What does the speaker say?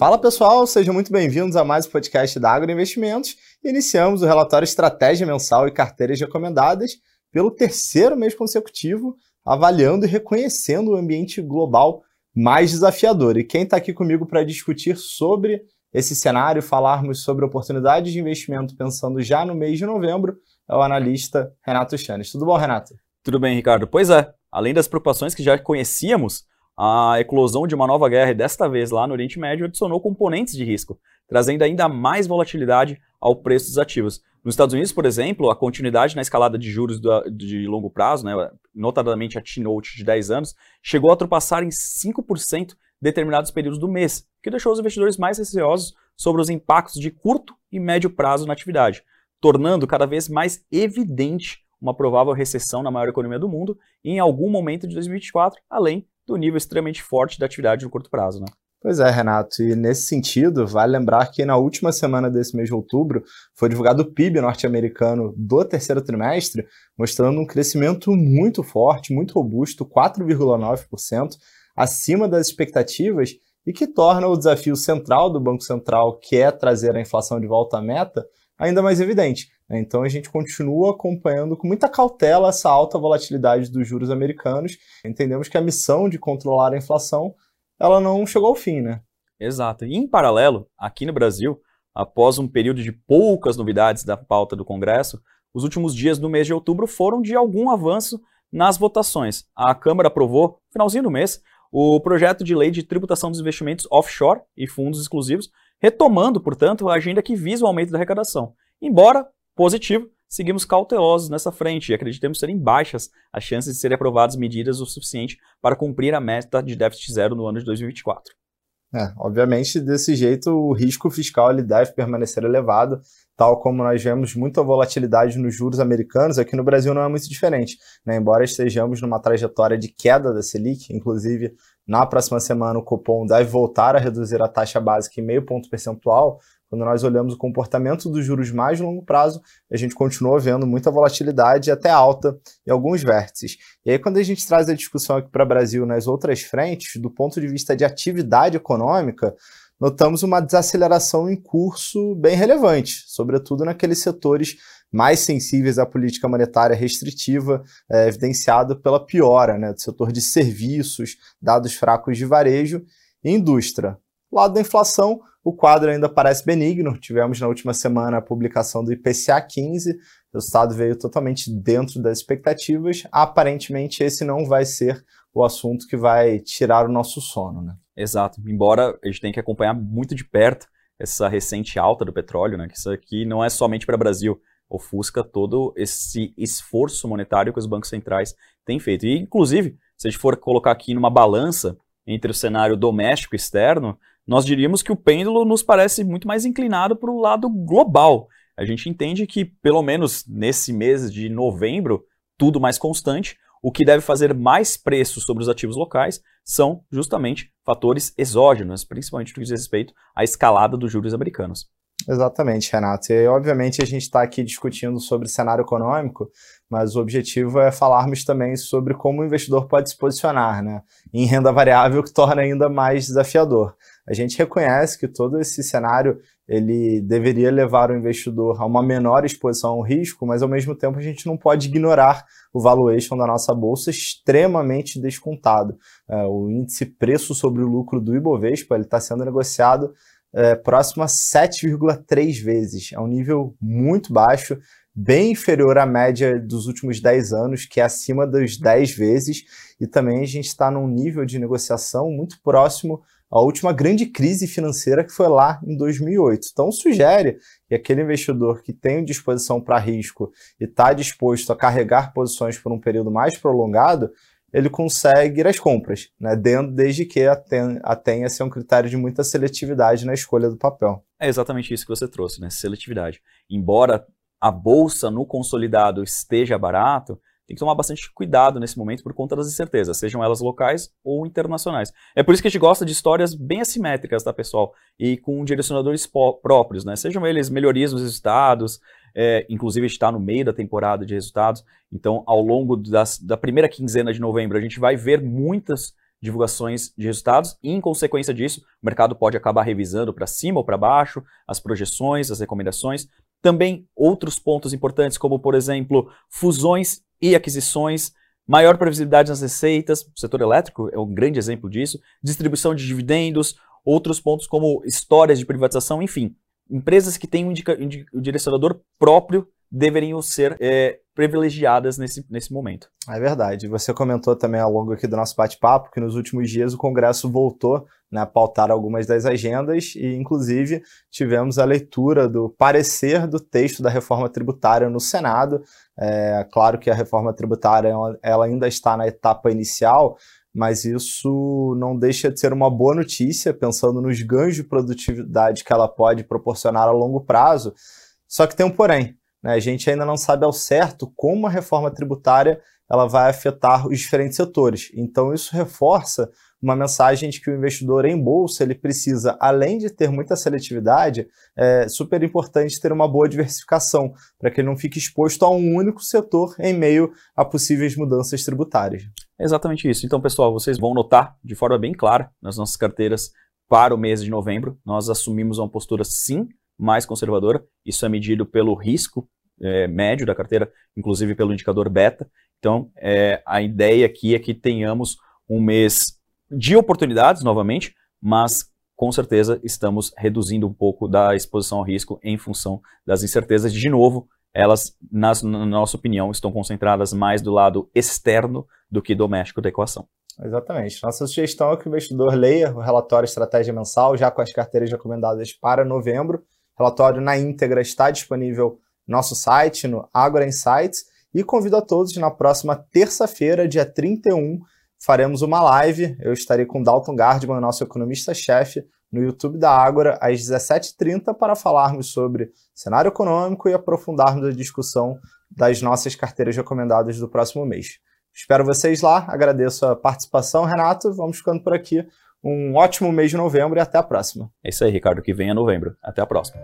Fala pessoal, sejam muito bem-vindos a mais um podcast da Agro Investimentos. Iniciamos o relatório Estratégia Mensal e Carteiras Recomendadas pelo terceiro mês consecutivo, avaliando e reconhecendo o ambiente global mais desafiador. E quem está aqui comigo para discutir sobre esse cenário, falarmos sobre oportunidades de investimento pensando já no mês de novembro, é o analista Renato Chanes. Tudo bom, Renato? Tudo bem, Ricardo. Pois é, além das preocupações que já conhecíamos, a eclosão de uma nova guerra, e desta vez lá no Oriente Médio, adicionou componentes de risco, trazendo ainda mais volatilidade ao preço dos ativos. Nos Estados Unidos, por exemplo, a continuidade na escalada de juros de longo prazo, né, notadamente a T-Note de 10 anos, chegou a ultrapassar em 5% determinados períodos do mês, que deixou os investidores mais receosos sobre os impactos de curto e médio prazo na atividade, tornando cada vez mais evidente uma provável recessão na maior economia do mundo em algum momento de 2024, além do nível extremamente forte da atividade no curto prazo. Né? Pois é, Renato, e nesse sentido, vale lembrar que na última semana desse mês de outubro foi divulgado o PIB norte-americano do terceiro trimestre, mostrando um crescimento muito forte, muito robusto, 4,9%, acima das expectativas e que torna o desafio central do Banco Central, que é trazer a inflação de volta à meta, ainda mais evidente. Né? Então a gente continua acompanhando com muita cautela essa alta volatilidade dos juros americanos. Entendemos que a missão de controlar a inflação ela não chegou ao fim, né? Exato. E em paralelo, aqui no Brasil, após um período de poucas novidades da pauta do Congresso, os últimos dias do mês de outubro foram de algum avanço nas votações. A Câmara aprovou, finalzinho do mês, o projeto de lei de tributação dos investimentos offshore e fundos exclusivos, retomando, portanto, a agenda que visa o aumento da arrecadação. Embora positivo, seguimos cautelosos nessa frente e acreditamos serem baixas as chances de serem aprovadas medidas o suficiente para cumprir a meta de déficit zero no ano de 2024. É, obviamente, desse jeito, o risco fiscal ele deve permanecer elevado, tal como nós vemos muita volatilidade nos juros americanos, aqui no Brasil não é muito diferente. Né? Embora estejamos numa trajetória de queda da Selic, inclusive na próxima semana o Copom deve voltar a reduzir a taxa básica em meio ponto percentual, quando nós olhamos o comportamento dos juros mais longo prazo, a gente continua vendo muita volatilidade até alta em alguns vértices. E aí, quando a gente traz a discussão aqui para o Brasil nas outras frentes, do ponto de vista de atividade econômica, notamos uma desaceleração em curso bem relevante, sobretudo naqueles setores mais sensíveis à política monetária restritiva, é, evidenciado pela piora né, do setor de serviços, dados fracos de varejo e indústria. Lado da inflação, o quadro ainda parece benigno. Tivemos na última semana a publicação do IPCA 15, o resultado veio totalmente dentro das expectativas. Aparentemente, esse não vai ser o assunto que vai tirar o nosso sono. Né? Exato. Embora a gente tenha que acompanhar muito de perto essa recente alta do petróleo, né? que isso aqui não é somente para o Brasil, ofusca todo esse esforço monetário que os bancos centrais têm feito. E, inclusive, se a gente for colocar aqui numa balança entre o cenário doméstico e externo, nós diríamos que o pêndulo nos parece muito mais inclinado para o lado global. A gente entende que, pelo menos nesse mês de novembro, tudo mais constante, o que deve fazer mais preço sobre os ativos locais são justamente fatores exógenos, principalmente no que diz respeito à escalada dos juros americanos. Exatamente, Renato. E obviamente a gente está aqui discutindo sobre cenário econômico, mas o objetivo é falarmos também sobre como o investidor pode se posicionar né, em renda variável, que torna ainda mais desafiador. A gente reconhece que todo esse cenário ele deveria levar o investidor a uma menor exposição ao risco, mas ao mesmo tempo a gente não pode ignorar o valuation da nossa bolsa extremamente descontado. É, o índice preço sobre o lucro do Ibovespa está sendo negociado é, próximo a 7,3 vezes. É um nível muito baixo, bem inferior à média dos últimos 10 anos, que é acima dos 10 vezes, e também a gente está num nível de negociação muito próximo à última grande crise financeira que foi lá em 2008. Então sugere que aquele investidor que tem disposição para risco e está disposto a carregar posições por um período mais prolongado, ele consegue ir às compras, né? Desde que tenha ser um critério de muita seletividade na escolha do papel. É exatamente isso que você trouxe, né? Seletividade. Embora a bolsa no consolidado esteja barato, tem que tomar bastante cuidado nesse momento por conta das incertezas, sejam elas locais ou internacionais. É por isso que a gente gosta de histórias bem assimétricas, tá, pessoal? E com direcionadores próprios, né? Sejam eles melhorias nos resultados, é, inclusive está no meio da temporada de resultados, então ao longo das, da primeira quinzena de novembro a gente vai ver muitas divulgações de resultados e, em consequência disso, o mercado pode acabar revisando para cima ou para baixo as projeções, as recomendações. Também outros pontos importantes, como, por exemplo, fusões e aquisições, maior previsibilidade nas receitas, o setor elétrico é um grande exemplo disso, distribuição de dividendos, outros pontos como histórias de privatização, enfim. Empresas que têm um, um direcionador próprio deveriam ser é, privilegiadas nesse, nesse momento. É verdade. Você comentou também ao longo aqui do nosso bate-papo que nos últimos dias o Congresso voltou né, pautar algumas das agendas e, inclusive, tivemos a leitura do parecer do texto da reforma tributária no Senado. É claro que a reforma tributária ela ainda está na etapa inicial, mas isso não deixa de ser uma boa notícia, pensando nos ganhos de produtividade que ela pode proporcionar a longo prazo. Só que tem um porém. Né? A gente ainda não sabe ao certo como a reforma tributária ela vai afetar os diferentes setores. Então isso reforça uma mensagem de que o investidor em bolsa ele precisa, além de ter muita seletividade, é super importante ter uma boa diversificação para que ele não fique exposto a um único setor em meio a possíveis mudanças tributárias. É exatamente isso. Então, pessoal, vocês vão notar de forma bem clara nas nossas carteiras para o mês de novembro, nós assumimos uma postura sim mais conservadora. Isso é medido pelo risco é, médio da carteira, inclusive pelo indicador beta. Então, é, a ideia aqui é que tenhamos um mês de oportunidades, novamente, mas com certeza estamos reduzindo um pouco da exposição ao risco em função das incertezas. De novo, elas, nas, na nossa opinião, estão concentradas mais do lado externo do que doméstico da equação. Exatamente. Nossa sugestão é que o investidor leia o relatório Estratégia Mensal, já com as carteiras recomendadas para novembro, relatório na íntegra está disponível no nosso site, no Agora Insights, e convido a todos na próxima terça-feira, dia 31, faremos uma live. Eu estarei com Dalton Gardman, nosso economista-chefe, no YouTube da Ágora, às 17h30, para falarmos sobre cenário econômico e aprofundarmos a discussão das nossas carteiras recomendadas do próximo mês. Espero vocês lá, agradeço a participação, Renato. Vamos ficando por aqui. Um ótimo mês de novembro e até a próxima. É isso aí, Ricardo, que venha novembro. Até a próxima.